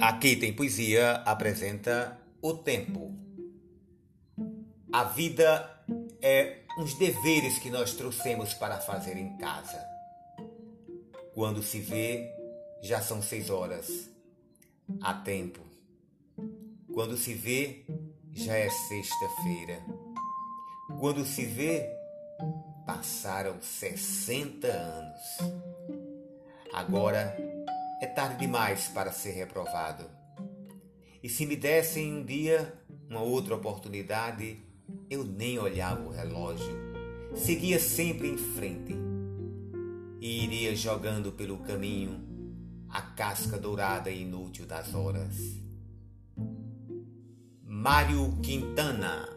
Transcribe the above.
Aqui tem poesia apresenta o tempo. A vida é uns deveres que nós trouxemos para fazer em casa. Quando se vê, já são seis horas. Há tempo. Quando se vê, já é sexta-feira. Quando se vê, passaram 60 anos. Agora é tarde demais para ser reprovado. E se me dessem um dia uma outra oportunidade, eu nem olhava o relógio, seguia sempre em frente e iria jogando pelo caminho a casca dourada e inútil das horas. Mário Quintana